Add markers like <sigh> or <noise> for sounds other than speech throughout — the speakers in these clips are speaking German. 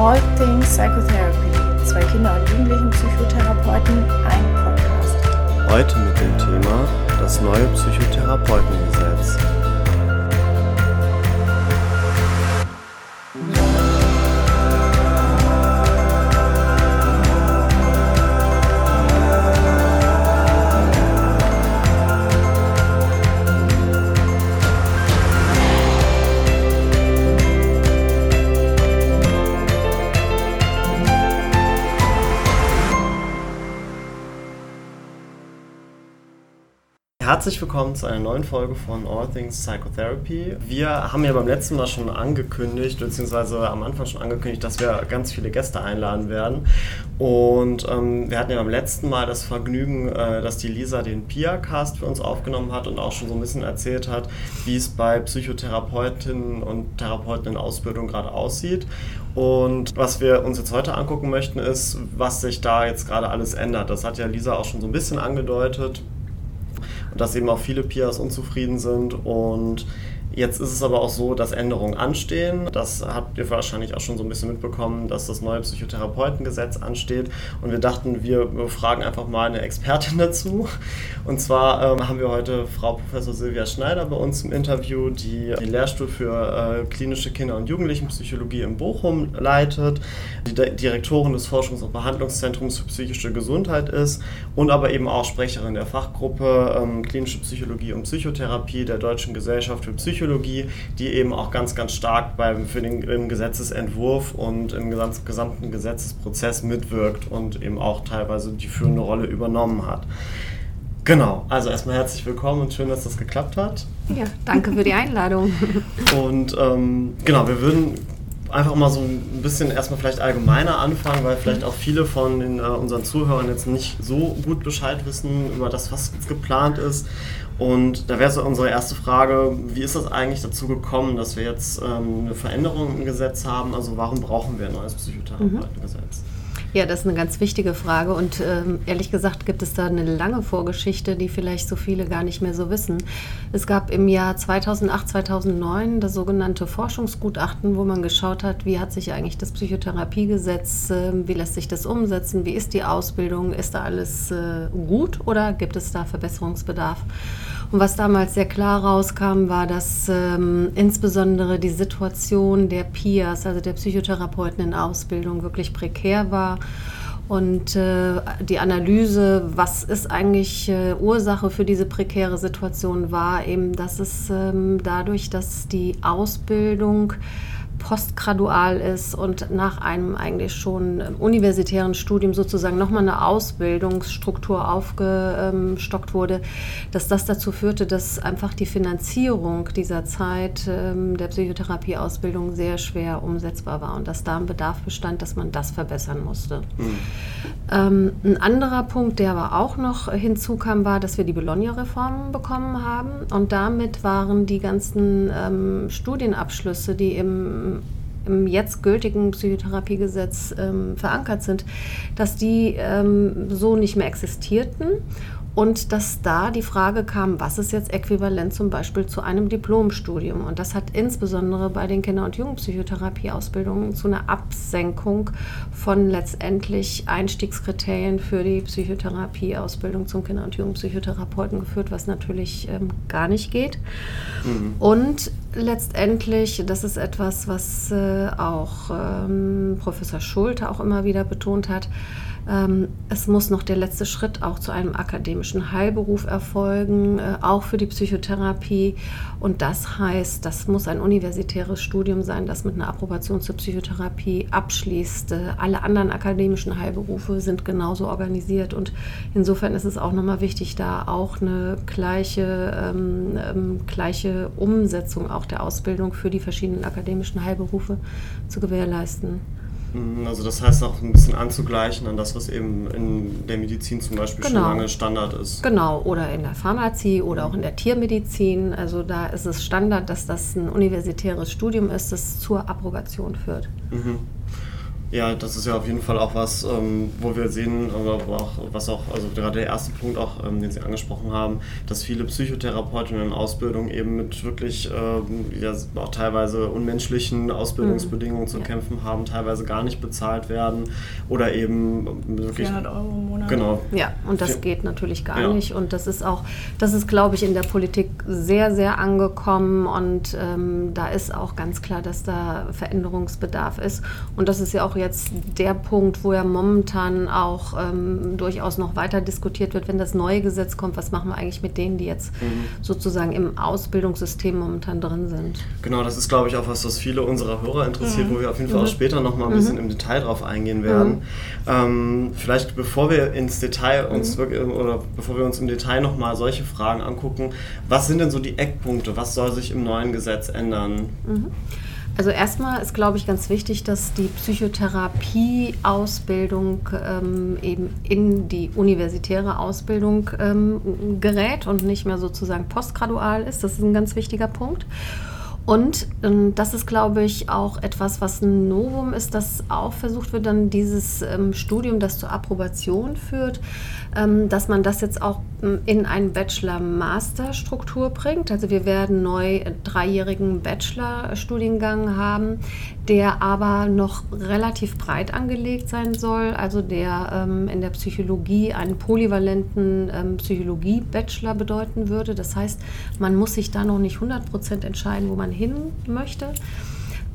All Things Psychotherapy. Zwei Kinder- und Jugendlichen-Psychotherapeuten, ein Podcast. Heute mit dem Thema das neue Psychotherapeutengesetz. Herzlich willkommen zu einer neuen Folge von All Things Psychotherapy. Wir haben ja beim letzten Mal schon angekündigt, beziehungsweise am Anfang schon angekündigt, dass wir ganz viele Gäste einladen werden. Und ähm, wir hatten ja beim letzten Mal das Vergnügen, äh, dass die Lisa den PIA-Cast für uns aufgenommen hat und auch schon so ein bisschen erzählt hat, wie es bei Psychotherapeutinnen und Therapeuten in Ausbildung gerade aussieht. Und was wir uns jetzt heute angucken möchten, ist, was sich da jetzt gerade alles ändert. Das hat ja Lisa auch schon so ein bisschen angedeutet und dass eben auch viele Pias unzufrieden sind und Jetzt ist es aber auch so, dass Änderungen anstehen. Das habt ihr wahrscheinlich auch schon so ein bisschen mitbekommen, dass das neue Psychotherapeutengesetz ansteht. Und wir dachten, wir fragen einfach mal eine Expertin <laughs> dazu. Und zwar ähm, haben wir heute Frau Professor Silvia Schneider bei uns im Interview, die die Lehrstuhl für äh, klinische Kinder- und Jugendlichenpsychologie in Bochum leitet, die Direktorin des Forschungs- und Behandlungszentrums für psychische Gesundheit ist und aber eben auch Sprecherin der Fachgruppe ähm, klinische Psychologie und Psychotherapie der Deutschen Gesellschaft für Psychologie Psychologie, die eben auch ganz, ganz stark beim, für den, im Gesetzesentwurf und im gesamten Gesetzesprozess mitwirkt und eben auch teilweise die führende Rolle übernommen hat. Genau, also erstmal herzlich willkommen und schön, dass das geklappt hat. Ja, danke für die Einladung. Und ähm, genau, wir würden einfach mal so ein bisschen erstmal vielleicht allgemeiner anfangen, weil vielleicht auch viele von den, äh, unseren Zuhörern jetzt nicht so gut Bescheid wissen über das, was geplant ist. Und da wäre so unsere erste Frage, wie ist das eigentlich dazu gekommen, dass wir jetzt ähm, eine Veränderung im Gesetz haben? Also warum brauchen wir ein neues Psychotherapeutengesetz? Mhm. Ja, das ist eine ganz wichtige Frage und ähm, ehrlich gesagt gibt es da eine lange Vorgeschichte, die vielleicht so viele gar nicht mehr so wissen. Es gab im Jahr 2008, 2009 das sogenannte Forschungsgutachten, wo man geschaut hat, wie hat sich eigentlich das Psychotherapiegesetz, äh, wie lässt sich das umsetzen, wie ist die Ausbildung, ist da alles äh, gut oder gibt es da Verbesserungsbedarf? Und was damals sehr klar rauskam, war, dass ähm, insbesondere die Situation der PIAs, also der Psychotherapeuten in Ausbildung, wirklich prekär war. Und äh, die Analyse, was ist eigentlich äh, Ursache für diese prekäre Situation, war eben, dass es ähm, dadurch, dass die Ausbildung postgradual ist und nach einem eigentlich schon universitären Studium sozusagen nochmal eine Ausbildungsstruktur aufgestockt wurde, dass das dazu führte, dass einfach die Finanzierung dieser Zeit ähm, der Psychotherapieausbildung sehr schwer umsetzbar war und dass da ein Bedarf bestand, dass man das verbessern musste. Mhm. Ähm, ein anderer Punkt, der aber auch noch hinzukam, war, dass wir die Bologna-Reform bekommen haben und damit waren die ganzen ähm, Studienabschlüsse, die im im jetzt gültigen Psychotherapiegesetz ähm, verankert sind, dass die ähm, so nicht mehr existierten und dass da die Frage kam, was ist jetzt äquivalent zum Beispiel zu einem Diplomstudium? Und das hat insbesondere bei den Kinder- und Jugendpsychotherapieausbildungen zu einer Absenkung von letztendlich Einstiegskriterien für die Psychotherapieausbildung zum Kinder- und Jugendpsychotherapeuten geführt, was natürlich ähm, gar nicht geht. Mhm. Und letztendlich, das ist etwas, was äh, auch ähm, Professor Schulte auch immer wieder betont hat, es muss noch der letzte Schritt auch zu einem akademischen Heilberuf erfolgen, äh, auch für die Psychotherapie. Und das heißt, das muss ein universitäres Studium sein, das mit einer Approbation zur Psychotherapie abschließt. Äh, alle anderen akademischen Heilberufe sind genauso organisiert. Und insofern ist es auch nochmal wichtig, da auch eine gleiche, ähm, ähm, gleiche Umsetzung auch der Ausbildung für die verschiedenen akademischen Heilberufe zu gewährleisten. Mhm, also das heißt auch ein bisschen anzugleichen an das, was eben in der Medizin zum Beispiel genau. schon lange Standard ist. Genau, oder in der Pharmazie oder auch in der Tiermedizin. Also da ist es Standard, dass das ein universitäres Studium ist, das zur Approbation führt. Mhm. Ja, das ist ja auf jeden Fall auch was, ähm, wo wir sehen, aber auch, was auch, also gerade der erste Punkt auch, ähm, den Sie angesprochen haben, dass viele Psychotherapeutinnen in Ausbildung eben mit wirklich ähm, ja, auch teilweise unmenschlichen Ausbildungsbedingungen mhm. zu ja. kämpfen haben, teilweise gar nicht bezahlt werden oder eben wirklich. 400 Euro im Monat. Genau. Ja, und das geht natürlich gar ja. nicht. Und das ist auch, das ist, glaube ich, in der Politik sehr, sehr angekommen und ähm, da ist auch ganz klar, dass da Veränderungsbedarf ist. Und das ist ja auch jetzt der Punkt, wo ja momentan auch ähm, durchaus noch weiter diskutiert wird, wenn das neue Gesetz kommt, was machen wir eigentlich mit denen, die jetzt mhm. sozusagen im Ausbildungssystem momentan drin sind. Genau, das ist, glaube ich, auch was, was viele unserer Hörer interessiert, mhm. wo wir auf jeden Fall auch mhm. später noch mal ein bisschen mhm. im Detail drauf eingehen werden. Mhm. Ähm, vielleicht bevor wir ins Detail uns wirklich, oder bevor wir uns im Detail noch mal solche Fragen angucken, was sind denn so die Eckpunkte? Was soll sich im neuen Gesetz ändern? Also erstmal ist, glaube ich, ganz wichtig, dass die Psychotherapie-Ausbildung ähm, eben in die universitäre Ausbildung ähm, gerät und nicht mehr sozusagen postgradual ist. Das ist ein ganz wichtiger Punkt. Und ähm, das ist, glaube ich, auch etwas, was ein Novum ist, dass auch versucht wird, dann dieses ähm, Studium, das zur Approbation führt, dass man das jetzt auch ähm, in eine Bachelor-Master-Struktur bringt. Also wir werden neu dreijährigen Bachelor-Studiengang haben, der aber noch relativ breit angelegt sein soll, also der ähm, in der Psychologie einen polyvalenten ähm, Psychologie-Bachelor bedeuten würde. Das heißt, man muss sich da noch nicht 100% entscheiden, wo man hin möchte.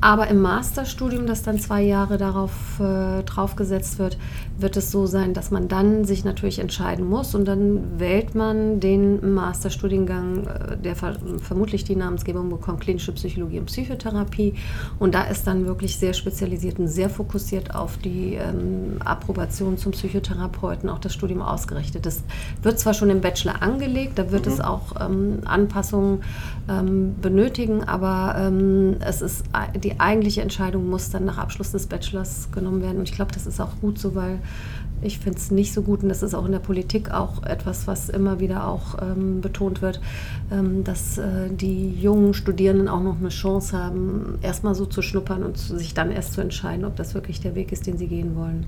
Aber im Masterstudium, das dann zwei Jahre darauf äh, draufgesetzt wird, wird es so sein, dass man dann sich natürlich entscheiden muss und dann wählt man den Masterstudiengang, äh, der ver vermutlich die Namensgebung bekommt, klinische Psychologie und Psychotherapie. Und da ist dann wirklich sehr spezialisiert und sehr fokussiert auf die ähm, Approbation zum Psychotherapeuten auch das Studium ausgerichtet. Das wird zwar schon im Bachelor angelegt, da wird mhm. es auch ähm, Anpassungen ähm, benötigen, aber ähm, es ist die die eigentliche Entscheidung muss dann nach Abschluss des Bachelors genommen werden. Und ich glaube, das ist auch gut so, weil ich finde es nicht so gut und das ist auch in der Politik auch etwas, was immer wieder auch ähm, betont wird, ähm, dass äh, die jungen Studierenden auch noch eine Chance haben, erstmal so zu schnuppern und sich dann erst zu entscheiden, ob das wirklich der Weg ist, den sie gehen wollen.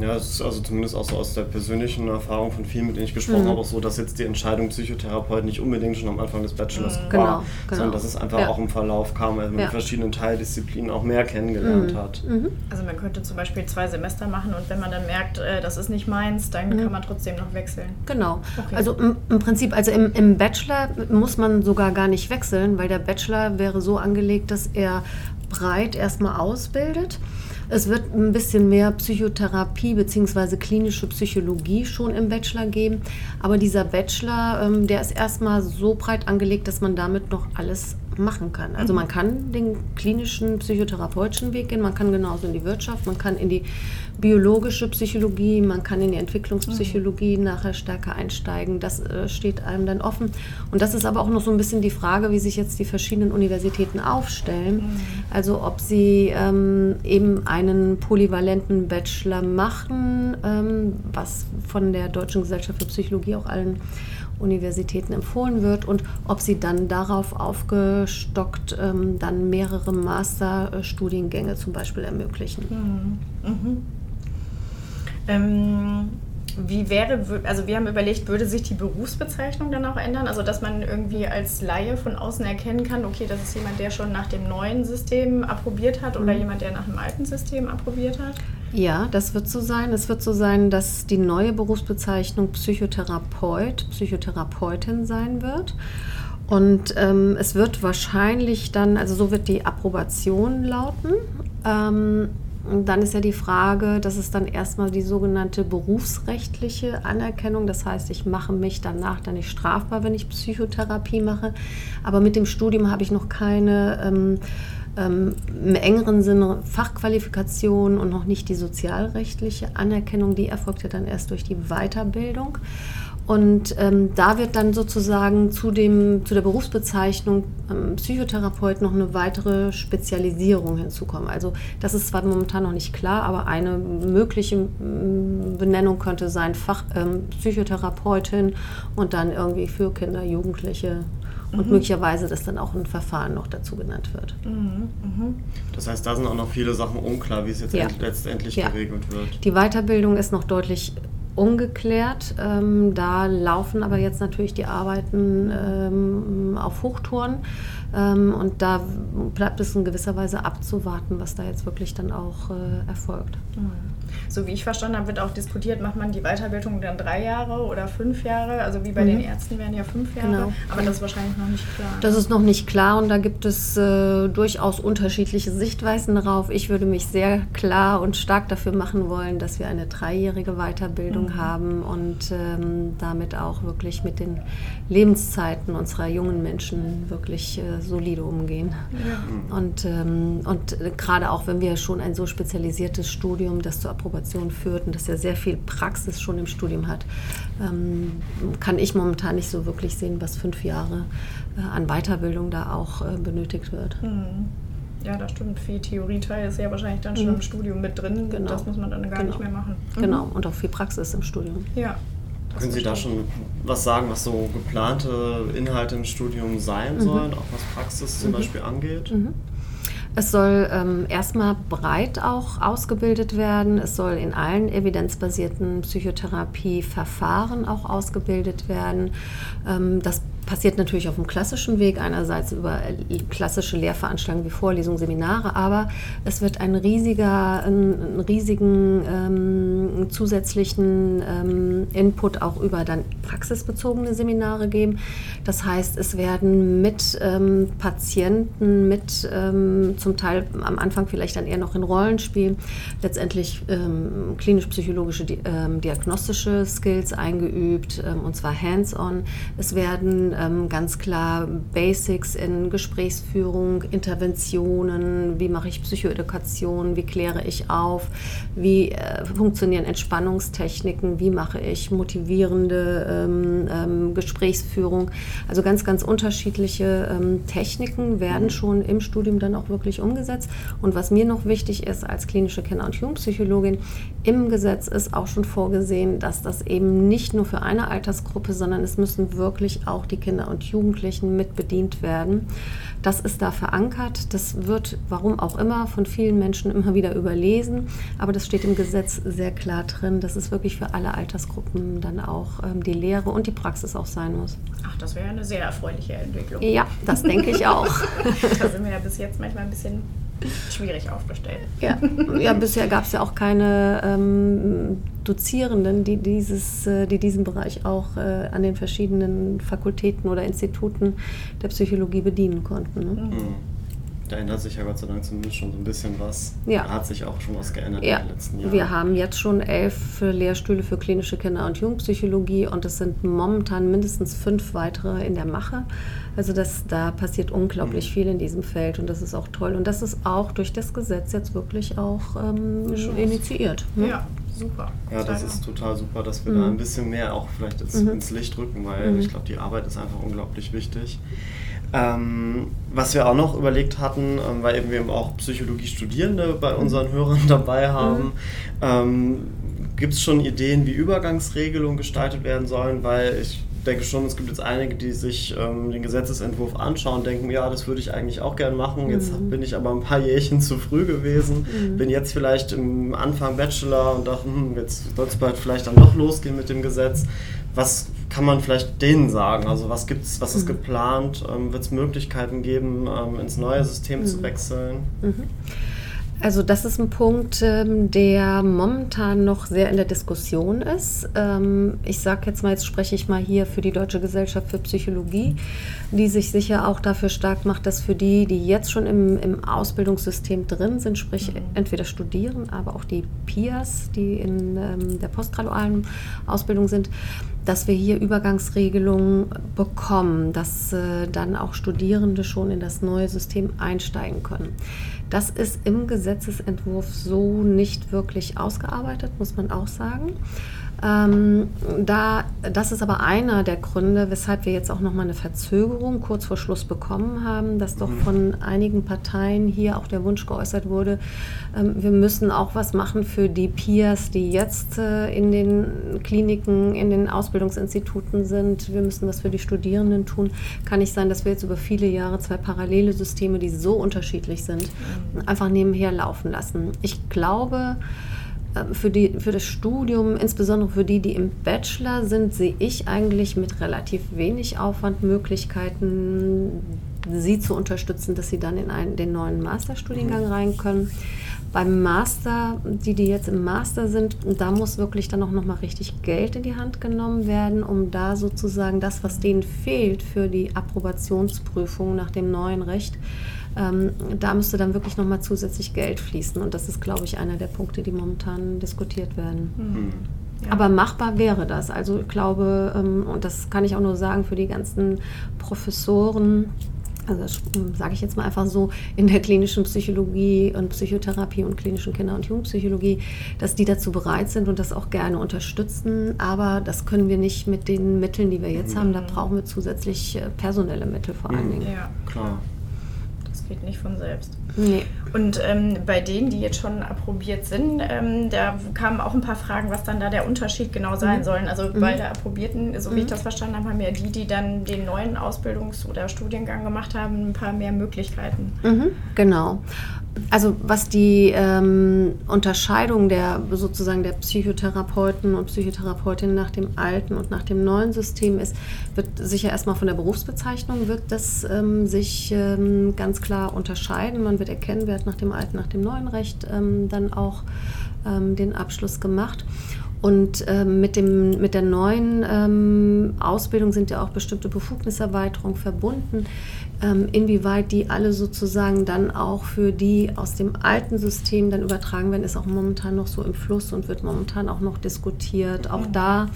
Ja, es ist also zumindest auch so aus der persönlichen Erfahrung von vielen, mit denen ich gesprochen mhm. habe, auch so, dass jetzt die Entscheidung Psychotherapeut nicht unbedingt schon am Anfang des Bachelors mhm. war, genau, genau. sondern dass es einfach ja. auch im Verlauf kam, weil man ja. verschiedenen Teildisziplinen auch mehr kennengelernt mhm. hat. Mhm. Also man könnte zum Beispiel zwei Semester machen und wenn man dann merkt, äh, das ist nicht meins, dann mhm. kann man trotzdem noch wechseln. Genau. Okay. Also im, im, Prinzip, also im, im Bachelor muss man sogar gar nicht wechseln, weil der Bachelor wäre so angelegt, dass er breit erstmal ausbildet. Es wird ein bisschen mehr Psychotherapie bzw. klinische Psychologie schon im Bachelor geben. Aber dieser Bachelor, ähm, der ist erstmal so breit angelegt, dass man damit noch alles machen kann. Also mhm. man kann den klinischen psychotherapeutischen Weg gehen, man kann genauso in die Wirtschaft, man kann in die biologische Psychologie, man kann in die Entwicklungspsychologie mhm. nachher stärker einsteigen. Das äh, steht einem dann offen. Und das ist aber auch noch so ein bisschen die Frage, wie sich jetzt die verschiedenen Universitäten aufstellen. Mhm. Also ob sie ähm, eben einen polyvalenten Bachelor machen, ähm, was von der Deutschen Gesellschaft für Psychologie auch allen Universitäten empfohlen wird und ob sie dann darauf aufgestockt ähm, dann mehrere Masterstudiengänge zum Beispiel ermöglichen. Mhm. Mhm. Ähm, wie wäre, also wir haben überlegt, würde sich die Berufsbezeichnung dann auch ändern? Also dass man irgendwie als Laie von außen erkennen kann, okay, das ist jemand, der schon nach dem neuen System approbiert hat oder mhm. jemand, der nach dem alten System approbiert hat? Ja, das wird so sein. Es wird so sein, dass die neue Berufsbezeichnung Psychotherapeut, Psychotherapeutin sein wird. Und ähm, es wird wahrscheinlich dann, also so wird die Approbation lauten. Ähm, und dann ist ja die Frage, das ist dann erstmal die sogenannte berufsrechtliche Anerkennung. Das heißt, ich mache mich danach dann nicht strafbar, wenn ich Psychotherapie mache. Aber mit dem Studium habe ich noch keine ähm, ähm, im engeren Sinne Fachqualifikation und noch nicht die sozialrechtliche Anerkennung. Die erfolgt ja dann erst durch die Weiterbildung. Und ähm, da wird dann sozusagen zu, dem, zu der Berufsbezeichnung ähm, Psychotherapeut noch eine weitere Spezialisierung hinzukommen. Also das ist zwar momentan noch nicht klar, aber eine mögliche ähm, Benennung könnte sein Fach ähm, Psychotherapeutin und dann irgendwie für Kinder, Jugendliche und mhm. möglicherweise, dass dann auch ein Verfahren noch dazu genannt wird. Mhm. Mhm. Das heißt, da sind auch noch viele Sachen unklar, wie es jetzt ja. letztendlich ja. geregelt wird. Die Weiterbildung ist noch deutlich ungeklärt. Ähm, da laufen aber jetzt natürlich die Arbeiten ähm, auf Hochtouren. Ähm, und da bleibt es in gewisser Weise abzuwarten, was da jetzt wirklich dann auch äh, erfolgt. So wie ich verstanden habe, wird auch diskutiert, macht man die Weiterbildung dann drei Jahre oder fünf Jahre? Also wie bei mhm. den Ärzten wären ja fünf Jahre, genau. aber das ist wahrscheinlich noch nicht klar. Das ist noch nicht klar und da gibt es äh, durchaus unterschiedliche Sichtweisen darauf. Ich würde mich sehr klar und stark dafür machen wollen, dass wir eine dreijährige Weiterbildung mhm. haben und ähm, damit auch wirklich mit den Lebenszeiten unserer jungen Menschen wirklich äh, solide umgehen. Ja. Und, ähm, und gerade auch, wenn wir schon ein so spezialisiertes Studium, das zur Approbation führt und das ja sehr viel Praxis schon im Studium hat, ähm, kann ich momentan nicht so wirklich sehen, was fünf Jahre äh, an Weiterbildung da auch äh, benötigt wird. Mhm. Ja, das stimmt. Viel Theorieteil ist ja wahrscheinlich dann schon mhm. im Studium mit drin. Genau. Das muss man dann gar genau. nicht mehr machen. Mhm. Genau, und auch viel Praxis im Studium. Ja. Können Sie da schon was sagen, was so geplante Inhalte im Studium sein mhm. sollen, auch was Praxis zum mhm. Beispiel angeht? Es soll ähm, erstmal breit auch ausgebildet werden. Es soll in allen evidenzbasierten Psychotherapieverfahren auch ausgebildet werden. Ähm, das passiert natürlich auf dem klassischen Weg, einerseits über klassische Lehrveranstaltungen wie Vorlesungen, Seminare, aber es wird ein riesiger, einen riesigen ähm, zusätzlichen ähm, Input auch über dann praxisbezogene Seminare geben. Das heißt, es werden mit ähm, Patienten, mit ähm, zum Teil am Anfang vielleicht dann eher noch in Rollenspiel, letztendlich ähm, klinisch-psychologische, ähm, diagnostische Skills eingeübt, und zwar hands-on. Es werden ähm, ganz klar Basics in Gesprächsführung, Interventionen, wie mache ich Psychoedukation, wie kläre ich auf, wie äh, funktionieren Entspannungstechniken, wie mache ich motivierende ähm, ähm, Gesprächsführung. Also ganz, ganz unterschiedliche ähm, Techniken werden mhm. schon im Studium dann auch wirklich umgesetzt. Und was mir noch wichtig ist als klinische Kinder- und Jugendpsychologin, im Gesetz ist auch schon vorgesehen, dass das eben nicht nur für eine Altersgruppe, sondern es müssen wirklich auch die Kinder und Jugendlichen mit bedient werden. Das ist da verankert. Das wird, warum auch immer, von vielen Menschen immer wieder überlesen. Aber das steht im Gesetz sehr klar drin, dass es wirklich für alle Altersgruppen dann auch ähm, die Lehre und die Praxis auch sein muss. Ach, das wäre eine sehr erfreuliche Entwicklung. Ja, das denke ich auch. <laughs> da sind wir ja bis jetzt manchmal ein bisschen schwierig aufgestellt. Ja, ja <laughs> bisher gab es ja auch keine ähm, Dozierenden, die, dieses, äh, die diesen Bereich auch äh, an den verschiedenen Fakultäten oder Instituten der Psychologie bedienen konnten. Ne? Mhm. Da ändert sich ja Gott sei Dank zumindest schon so ein bisschen was. Ja. Da hat sich auch schon was geändert ja. in den letzten Jahren. Wir haben jetzt schon elf Lehrstühle für klinische Kinder- und Jugendpsychologie und es sind momentan mindestens fünf weitere in der Mache. Also das, da passiert unglaublich mhm. viel in diesem Feld und das ist auch toll. Und das ist auch durch das Gesetz jetzt wirklich auch ähm, initiiert. Ne? Ja. Super. Ja, das ist total super, dass wir mhm. da ein bisschen mehr auch vielleicht ins, mhm. ins Licht rücken, weil mhm. ich glaube, die Arbeit ist einfach unglaublich wichtig. Ähm, was wir auch noch überlegt hatten, ähm, weil eben wir eben auch Psychologie-Studierende bei unseren Hörern <laughs> dabei haben, mhm. ähm, gibt es schon Ideen, wie Übergangsregelungen gestaltet werden sollen, weil ich denke schon, es gibt jetzt einige, die sich ähm, den Gesetzesentwurf anschauen und denken, ja, das würde ich eigentlich auch gern machen. Jetzt mhm. bin ich aber ein paar Jährchen zu früh gewesen, mhm. bin jetzt vielleicht im Anfang Bachelor und dachte, hm, jetzt soll es bald vielleicht dann doch losgehen mit dem Gesetz. Was kann man vielleicht denen sagen? Also was gibt's, was ist mhm. geplant? Ähm, Wird es Möglichkeiten geben, ähm, ins neue System zu mhm. wechseln? Mhm. Also das ist ein Punkt, ähm, der momentan noch sehr in der Diskussion ist. Ähm, ich sage jetzt mal, jetzt spreche ich mal hier für die Deutsche Gesellschaft für Psychologie, die sich sicher auch dafür stark macht, dass für die, die jetzt schon im, im Ausbildungssystem drin sind, sprich mhm. entweder studieren, aber auch die PIAs, die in ähm, der postgradualen Ausbildung sind, dass wir hier Übergangsregelungen bekommen, dass äh, dann auch Studierende schon in das neue System einsteigen können. Das ist im Gesetzesentwurf so nicht wirklich ausgearbeitet, muss man auch sagen. Ähm, da, das ist aber einer der Gründe, weshalb wir jetzt auch nochmal eine Verzögerung kurz vor Schluss bekommen haben, dass doch von einigen Parteien hier auch der Wunsch geäußert wurde, ähm, wir müssen auch was machen für die Peers, die jetzt äh, in den Kliniken, in den Ausbildungsinstituten sind. Wir müssen was für die Studierenden tun. Kann nicht sein, dass wir jetzt über viele Jahre zwei parallele Systeme, die so unterschiedlich sind, einfach nebenher laufen lassen. Ich glaube, für, die, für das Studium, insbesondere für die, die im Bachelor sind, sehe ich eigentlich mit relativ wenig Aufwand Möglichkeiten, sie zu unterstützen, dass sie dann in einen, den neuen Masterstudiengang rein können. Beim Master, die, die jetzt im Master sind, da muss wirklich dann auch nochmal richtig Geld in die Hand genommen werden, um da sozusagen das, was denen fehlt für die Approbationsprüfung nach dem neuen Recht, ähm, da müsste dann wirklich nochmal zusätzlich Geld fließen. Und das ist, glaube ich, einer der Punkte, die momentan diskutiert werden. Mhm. Ja. Aber machbar wäre das. Also ich glaube, ähm, und das kann ich auch nur sagen für die ganzen Professoren, also ähm, sage ich jetzt mal einfach so, in der klinischen Psychologie und Psychotherapie und klinischen Kinder- und Jugendpsychologie, dass die dazu bereit sind und das auch gerne unterstützen. Aber das können wir nicht mit den Mitteln, die wir jetzt mhm. haben. Da brauchen wir zusätzlich äh, personelle Mittel vor allen mhm. Dingen. Ja, klar geht nicht von selbst. Nee. Und ähm, bei denen, die jetzt schon approbiert sind, ähm, da kamen auch ein paar Fragen, was dann da der Unterschied genau sein mhm. sollen. Also mhm. bei der Approbierten, so wie mhm. ich das verstanden habe, haben ja die, die dann den neuen Ausbildungs- oder Studiengang gemacht haben, ein paar mehr Möglichkeiten. Mhm. Genau. Also was die ähm, Unterscheidung der sozusagen der Psychotherapeuten und Psychotherapeutinnen nach dem alten und nach dem neuen System ist, wird sicher erstmal von der Berufsbezeichnung wird das ähm, sich ähm, ganz klar unterscheiden. Man wird erkennen, wer hat nach dem alten, nach dem neuen Recht ähm, dann auch ähm, den Abschluss gemacht. Und ähm, mit, dem, mit der neuen ähm, Ausbildung sind ja auch bestimmte Befugniserweiterungen verbunden. Ähm, inwieweit die alle sozusagen dann auch für die aus dem alten System dann übertragen werden, ist auch momentan noch so im Fluss und wird momentan auch noch diskutiert. Auch da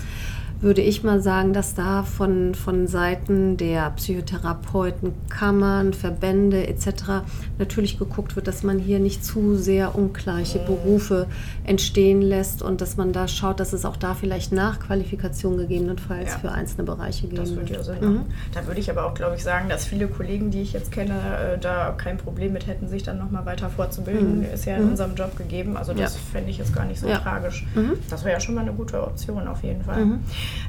würde ich mal sagen, dass da von, von Seiten der Psychotherapeuten, Kammern, Verbände etc. natürlich geguckt wird, dass man hier nicht zu sehr ungleiche Berufe entstehen lässt und dass man da schaut, dass es auch da vielleicht Nachqualifikation gegebenenfalls ja. für einzelne Bereiche geben das wird. Ja Sinn mhm. Da würde ich aber auch, glaube ich, sagen, dass viele Kollegen, die ich jetzt kenne, äh, da kein Problem mit hätten, sich dann nochmal weiter fortzubilden. Mhm. Ist ja in mhm. unserem Job gegeben. Also das ja. fände ich jetzt gar nicht so tragisch. Mhm. Das wäre ja schon mal eine gute Option auf jeden Fall.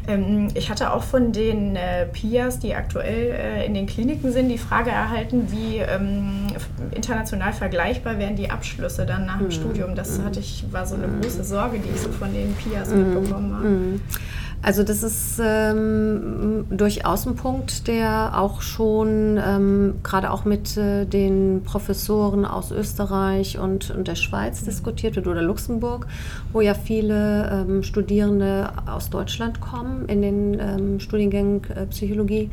Ähm, ich hatte auch von den äh, PIAs, die aktuell äh, in den Kliniken sind, die Frage erhalten, wie ähm, international vergleichbar wären die Abschlüsse dann nach dem mhm. Studium. Das mhm. hatte ich, war so eine mhm. große Sorge, die ich so von den PIAs mitbekommen habe. Also das ist ähm, durchaus ein Punkt, der auch schon ähm, gerade auch mit äh, den Professoren aus Österreich und, und der Schweiz mhm. diskutiert wird oder Luxemburg, wo ja viele ähm, Studierende aus Deutschland kommen in den ähm, Studiengängen äh, Psychologie.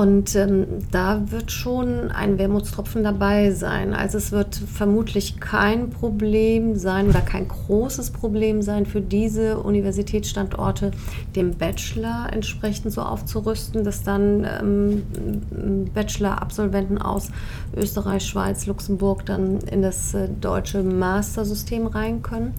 Und ähm, da wird schon ein Wermutstropfen dabei sein. Also es wird vermutlich kein Problem sein oder kein großes Problem sein für diese Universitätsstandorte, den Bachelor entsprechend so aufzurüsten, dass dann ähm, Bachelor-Absolventen aus Österreich, Schweiz, Luxemburg dann in das äh, deutsche Mastersystem rein können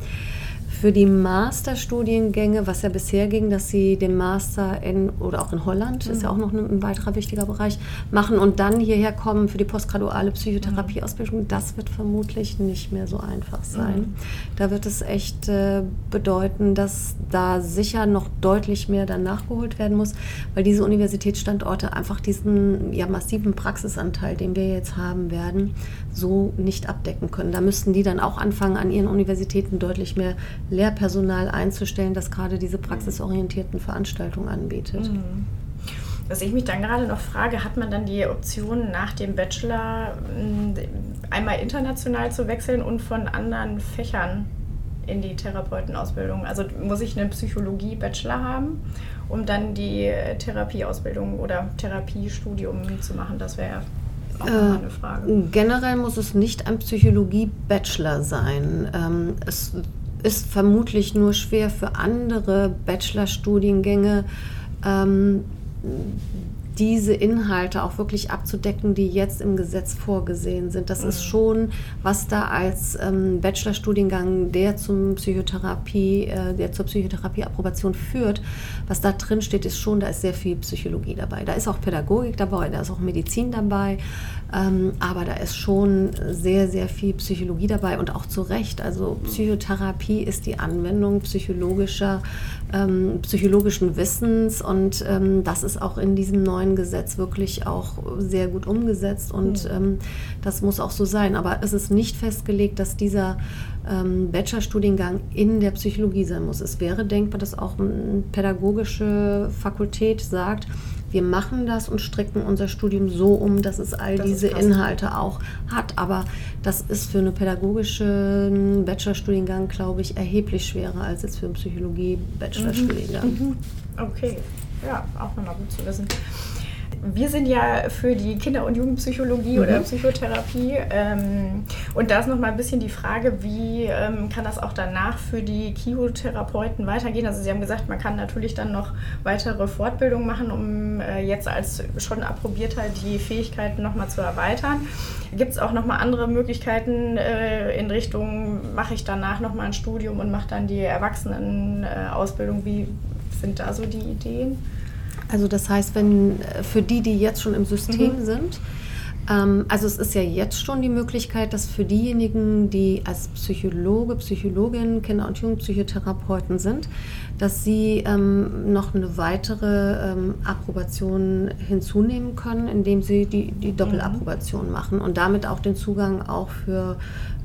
für die Masterstudiengänge, was ja bisher ging, dass sie den Master in oder auch in Holland, mhm. ist ja auch noch ein, weiterer wichtiger Bereich, machen und dann hierher kommen für die postgraduale Psychotherapieausbildung, das wird vermutlich nicht mehr so einfach sein. Mhm. Da wird es echt äh, bedeuten, dass da sicher noch deutlich mehr dann nachgeholt werden muss, weil diese Universitätsstandorte einfach diesen ja, massiven Praxisanteil, den wir jetzt haben werden, so nicht abdecken können. Da müssten die dann auch anfangen, an ihren Universitäten deutlich mehr Lehrpersonal einzustellen, das gerade diese praxisorientierten Veranstaltungen anbietet. Mhm. Was ich mich dann gerade noch frage, hat man dann die Option nach dem Bachelor einmal international zu wechseln und von anderen Fächern in die Therapeutenausbildung? Also muss ich einen Psychologie-Bachelor haben, um dann die Therapieausbildung oder Therapiestudium zu machen? Das wäre auch äh, eine Frage. Generell muss es nicht ein Psychologie-Bachelor sein. Ähm, es ist vermutlich nur schwer für andere Bachelorstudiengänge, ähm, diese Inhalte auch wirklich abzudecken, die jetzt im Gesetz vorgesehen sind. Das mhm. ist schon, was da als ähm, Bachelorstudiengang, der zum Psychotherapie, äh, der zur Psychotherapieapprobation führt, was da drin steht, ist schon, da ist sehr viel Psychologie dabei. Da ist auch Pädagogik dabei, da ist auch Medizin dabei, ähm, aber da ist schon sehr, sehr viel Psychologie dabei und auch zu Recht. Also Psychotherapie ist die Anwendung psychologischer, ähm, psychologischen Wissens und ähm, das ist auch in diesem neuen Gesetz wirklich auch sehr gut umgesetzt und mhm. das muss auch so sein. Aber es ist nicht festgelegt, dass dieser ähm, Bachelorstudiengang in der Psychologie sein muss. Es wäre denkbar, dass auch eine pädagogische Fakultät sagt, wir machen das und stricken unser Studium so um, dass es all das diese Inhalte auch hat. Aber das ist für einen pädagogischen Bachelorstudiengang, glaube ich, erheblich schwerer als jetzt für einen Psychologie-Bachelorstudiengang. Mhm. mhm. Okay, ja, auch nochmal gut zu wissen wir sind ja für die Kinder- und Jugendpsychologie mhm. oder Psychotherapie. Ähm, und da ist noch mal ein bisschen die Frage, wie ähm, kann das auch danach für die Kiotherapeuten weitergehen? Also Sie haben gesagt, man kann natürlich dann noch weitere Fortbildungen machen, um äh, jetzt als schon approbierter die Fähigkeiten noch mal zu erweitern. Gibt es auch noch mal andere Möglichkeiten äh, in Richtung, mache ich danach noch mal ein Studium und mache dann die Erwachsenenausbildung? Äh, wie sind da so die Ideen? Also das heißt, wenn äh, für die, die jetzt schon im System mhm. sind, ähm, also es ist ja jetzt schon die Möglichkeit, dass für diejenigen, die als Psychologe, Psychologin, Kinder- und Jugendpsychotherapeuten sind, dass sie ähm, noch eine weitere ähm, Approbation hinzunehmen können, indem sie die, die Doppelapprobation mhm. machen und damit auch den Zugang auch für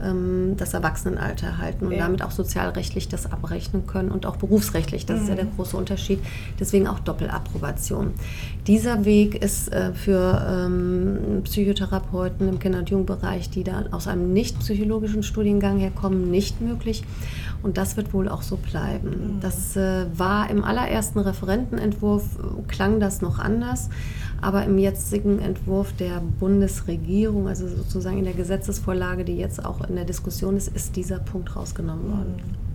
ähm, das Erwachsenenalter erhalten und ja. damit auch sozialrechtlich das abrechnen können und auch berufsrechtlich. Das mhm. ist ja der mhm. große Unterschied. Deswegen auch Doppelapprobation. Dieser Weg ist äh, für ähm, Psychotherapeuten im Kinder- und Jugendbereich, die da aus einem nicht psychologischen Studiengang herkommen, nicht möglich. Und das wird wohl auch so bleiben. Mhm. Das äh, war im allerersten Referentenentwurf, klang das noch anders. Aber im jetzigen Entwurf der Bundesregierung, also sozusagen in der Gesetzesvorlage, die jetzt auch in der Diskussion ist, ist dieser Punkt rausgenommen worden. Mhm.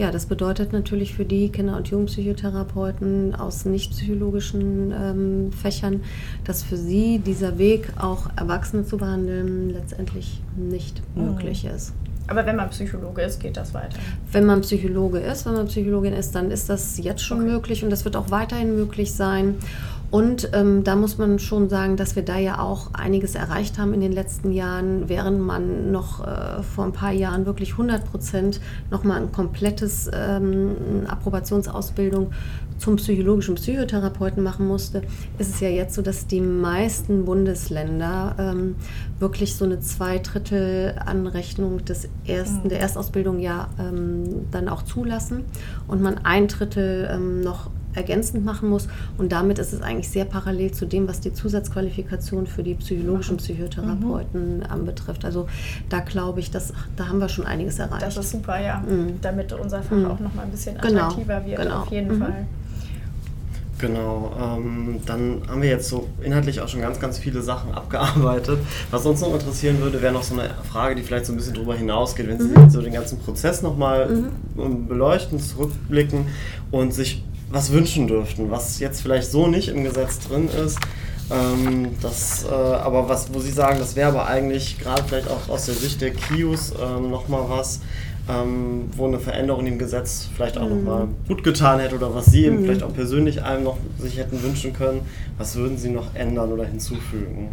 Ja, das bedeutet natürlich für die Kinder- und Jugendpsychotherapeuten aus nicht psychologischen ähm, Fächern, dass für sie dieser Weg, auch Erwachsene zu behandeln, letztendlich nicht mhm. möglich ist. Aber wenn man Psychologe ist, geht das weiter? Wenn man Psychologe ist, wenn man Psychologin ist, dann ist das jetzt schon okay. möglich und das wird auch weiterhin möglich sein. Und ähm, da muss man schon sagen, dass wir da ja auch einiges erreicht haben in den letzten Jahren, während man noch äh, vor ein paar Jahren wirklich 100 Prozent nochmal ein komplettes ähm, Approbationsausbildung zum psychologischen Psychotherapeuten machen musste, ist es ja jetzt so, dass die meisten Bundesländer ähm, wirklich so eine Zweidrittel-Anrechnung des ersten, mhm. der Erstausbildung ja ähm, dann auch zulassen und man ein Drittel ähm, noch ergänzend machen muss. Und damit ist es eigentlich sehr parallel zu dem, was die Zusatzqualifikation für die psychologischen Psychotherapeuten mhm. anbetrifft. Also da glaube ich, dass, da haben wir schon einiges erreicht. Das ist super, ja. Mhm. Damit unser Fach mhm. auch noch mal ein bisschen genau. attraktiver genau. wird, genau. auf jeden mhm. Fall. Genau, ähm, dann haben wir jetzt so inhaltlich auch schon ganz, ganz viele Sachen <laughs> abgearbeitet. Was uns noch interessieren würde, wäre noch so eine Frage, die vielleicht so ein bisschen darüber hinausgeht, wenn Sie mhm. so den ganzen Prozess nochmal mhm. beleuchten, zurückblicken und sich was wünschen dürften, was jetzt vielleicht so nicht im Gesetz drin ist. Ähm, das, äh, aber was, wo Sie sagen, das wäre aber eigentlich gerade vielleicht auch aus der Sicht der Kius ähm, nochmal was, ähm, wo eine Veränderung im Gesetz vielleicht auch mhm. nochmal gut getan hätte oder was Sie eben mhm. vielleicht auch persönlich einem noch sich hätten wünschen können. Was würden Sie noch ändern oder hinzufügen?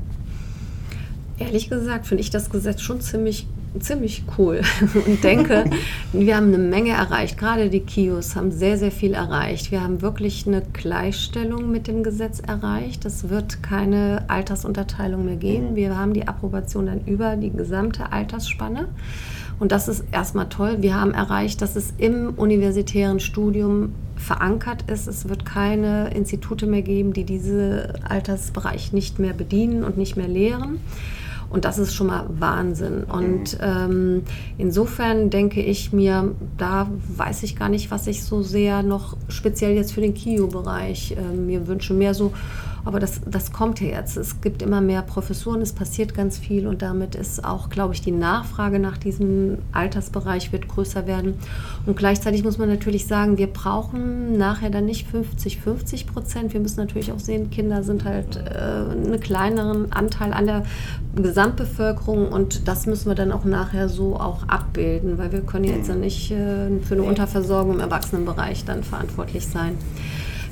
Ehrlich gesagt finde ich das Gesetz schon ziemlich ziemlich cool <laughs> und denke, wir haben eine Menge erreicht. Gerade die Kios haben sehr, sehr viel erreicht. Wir haben wirklich eine Gleichstellung mit dem Gesetz erreicht. Es wird keine Altersunterteilung mehr geben. Mhm. Wir haben die Approbation dann über die gesamte Altersspanne. Und das ist erstmal toll. Wir haben erreicht, dass es im universitären Studium verankert ist. Es wird keine Institute mehr geben, die diesen Altersbereich nicht mehr bedienen und nicht mehr lehren. Und das ist schon mal Wahnsinn. Und ähm, insofern denke ich mir, da weiß ich gar nicht, was ich so sehr noch speziell jetzt für den KIO-Bereich äh, mir wünsche. Mehr so Aber das, das kommt ja jetzt. Es gibt immer mehr Professuren, es passiert ganz viel und damit ist auch, glaube ich, die Nachfrage nach diesem Altersbereich wird größer werden. Und gleichzeitig muss man natürlich sagen, wir brauchen nachher dann nicht 50, 50 Prozent. Wir müssen natürlich auch sehen, Kinder sind halt äh, einen kleineren Anteil an der Gesamtbevölkerung und das müssen wir dann auch nachher so auch abbilden, weil wir können jetzt ja nicht äh, für eine Unterversorgung im Erwachsenenbereich dann verantwortlich sein.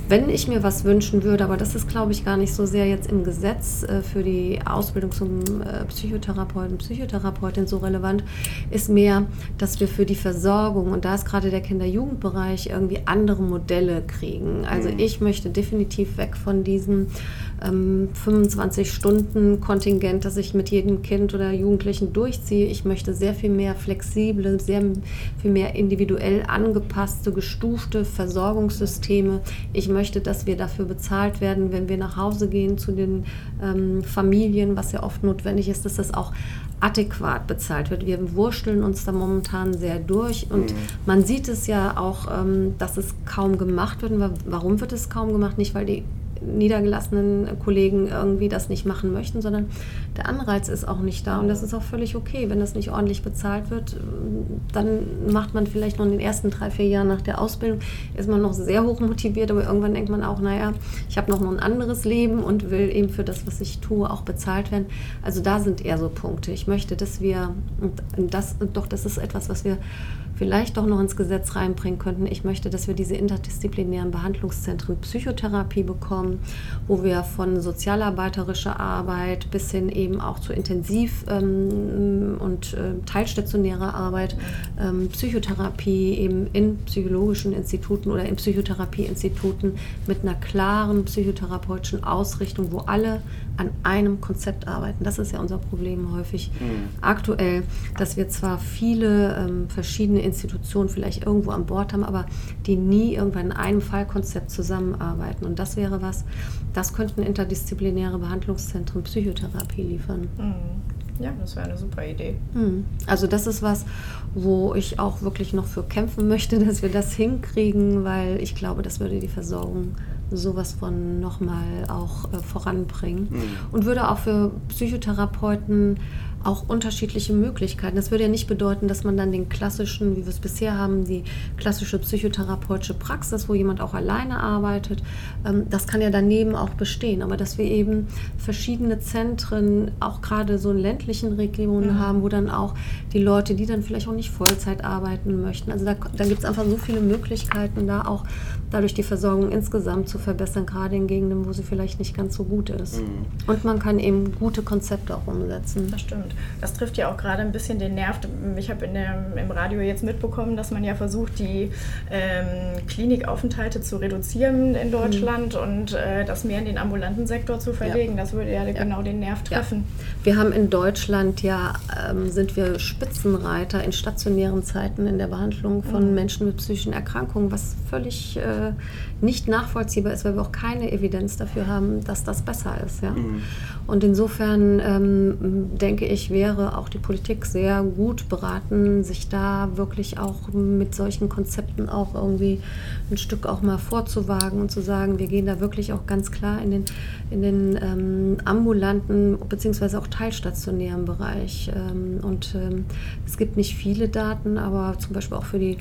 Wenn ich mir was wünschen würde, aber das ist, glaube ich, gar nicht so sehr jetzt im Gesetz äh, für die Ausbildung zum äh, Psychotherapeuten, Psychotherapeutin so relevant, ist mehr, dass wir für die Versorgung, und da ist gerade der Kinder-Jugendbereich, irgendwie andere Modelle kriegen. Also mhm. ich möchte definitiv weg von diesem ähm, 25-Stunden-Kontingent, das ich mit jedem Kind oder Jugendlichen durchziehe. Ich möchte sehr viel mehr flexible, sehr viel mehr individuell angepasste, gestufte Versorgungssysteme. Ich möchte, dass wir dafür bezahlt werden, wenn wir nach Hause gehen zu den ähm, Familien, was ja oft notwendig ist, dass das auch adäquat bezahlt wird. Wir wursteln uns da momentan sehr durch und mhm. man sieht es ja auch, ähm, dass es kaum gemacht wird. Warum wird es kaum gemacht? Nicht, weil die niedergelassenen Kollegen irgendwie das nicht machen möchten, sondern der Anreiz ist auch nicht da und das ist auch völlig okay. Wenn das nicht ordentlich bezahlt wird, dann macht man vielleicht noch in den ersten drei, vier Jahren nach der Ausbildung, ist man noch sehr hoch motiviert, aber irgendwann denkt man auch, naja, ich habe noch ein anderes Leben und will eben für das, was ich tue, auch bezahlt werden. Also da sind eher so Punkte. Ich möchte, dass wir, und das, doch, das ist etwas, was wir vielleicht doch noch ins Gesetz reinbringen könnten. Ich möchte, dass wir diese interdisziplinären Behandlungszentren Psychotherapie bekommen, wo wir von sozialarbeiterischer Arbeit bis hin eben auch zu Intensiv- ähm, und äh, teilstationärer Arbeit, ähm, Psychotherapie eben in psychologischen Instituten oder in Psychotherapieinstituten mit einer klaren psychotherapeutischen Ausrichtung, wo alle an einem Konzept arbeiten. Das ist ja unser Problem häufig mhm. aktuell, dass wir zwar viele ähm, verschiedene Institutionen vielleicht irgendwo an Bord haben, aber die nie irgendwann in einem Fallkonzept zusammenarbeiten. Und das wäre was, das könnten interdisziplinäre Behandlungszentren Psychotherapie liefern. Mhm. Ja, das wäre eine super Idee. Mhm. Also das ist was, wo ich auch wirklich noch für kämpfen möchte, <laughs> dass wir das hinkriegen, weil ich glaube, das würde die Versorgung sowas von nochmal auch äh, voranbringen. Mhm. Und würde auch für Psychotherapeuten auch unterschiedliche Möglichkeiten. Das würde ja nicht bedeuten, dass man dann den klassischen, wie wir es bisher haben, die klassische psychotherapeutische Praxis, wo jemand auch alleine arbeitet, ähm, das kann ja daneben auch bestehen. Aber dass wir eben verschiedene Zentren, auch gerade so in ländlichen Regionen mhm. haben, wo dann auch die Leute, die dann vielleicht auch nicht Vollzeit arbeiten möchten, also da, da gibt es einfach so viele Möglichkeiten, da auch dadurch die Versorgung insgesamt zu verbessern, gerade in Gegenden, wo sie vielleicht nicht ganz so gut ist. Mhm. Und man kann eben gute Konzepte auch umsetzen. Das stimmt. Das trifft ja auch gerade ein bisschen den Nerv. Ich habe im Radio jetzt mitbekommen, dass man ja versucht, die ähm, Klinikaufenthalte zu reduzieren in Deutschland mhm. und äh, das mehr in den ambulanten Sektor zu verlegen. Ja. Das würde ja, ja, genau den Nerv treffen. Ja. Wir haben in Deutschland ja, ähm, sind wir Spitzenreiter in stationären Zeiten in der Behandlung von mhm. Menschen mit psychischen Erkrankungen, was völlig äh, nicht nachvollziehbar ist, weil wir auch keine Evidenz dafür haben, dass das besser ist. Ja? Mhm. Und insofern ähm, denke ich, wäre auch die Politik sehr gut beraten, sich da wirklich auch mit solchen Konzepten auch irgendwie ein Stück auch mal vorzuwagen und zu sagen, wir gehen da wirklich auch ganz klar in den, in den ähm, ambulanten bzw. auch teilstationären Bereich. Ähm, und ähm, es gibt nicht viele Daten, aber zum Beispiel auch für die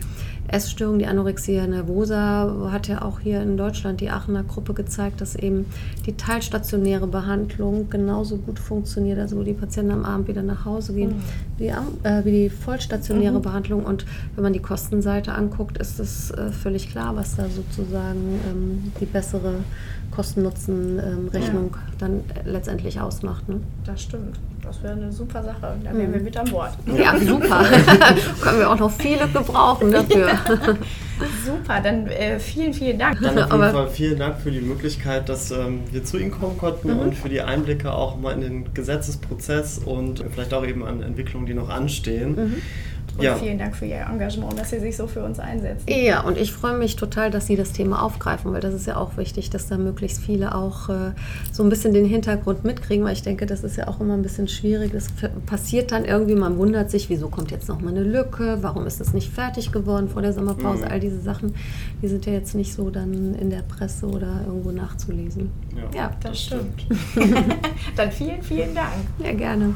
Essstörung, die Anorexia nervosa, hat ja auch hier in Deutschland die Aachener Gruppe gezeigt, dass eben die teilstationäre Behandlung genauso gut funktioniert, also wo die Patienten am Abend wieder nach Hause gehen, mhm. wie, äh, wie, die vollstationäre mhm. Behandlung. Und wenn man die Kostenseite anguckt, ist es äh, völlig klar, was da sozusagen ähm, die bessere Kosten-Nutzen-Rechnung ja. dann letztendlich ausmacht. Ne? Das stimmt. Das wäre eine super Sache. Da wären mhm. wir mit an Bord. Ja, <laughs> super. <laughs> Können wir auch noch viele gebrauchen dafür. <laughs> super, dann äh, vielen, vielen Dank. Dann auf jeden Fall vielen Dank für die Möglichkeit, dass ähm, wir zu Ihnen kommen konnten mhm. und für die Einblicke auch mal in den Gesetzesprozess und vielleicht auch eben an Entwicklungen, die noch anstehen. Mhm. Und ja. vielen Dank für Ihr Engagement, dass Sie sich so für uns einsetzen. Ja, und ich freue mich total, dass Sie das Thema aufgreifen, weil das ist ja auch wichtig, dass da möglichst viele auch äh, so ein bisschen den Hintergrund mitkriegen, weil ich denke, das ist ja auch immer ein bisschen schwierig. Das passiert dann irgendwie, man wundert sich, wieso kommt jetzt noch mal eine Lücke, warum ist das nicht fertig geworden vor der Sommerpause, mhm. all diese Sachen, die sind ja jetzt nicht so dann in der Presse oder irgendwo nachzulesen. Ja, ja das, das stimmt. <laughs> dann vielen, vielen Dank. Ja, gerne.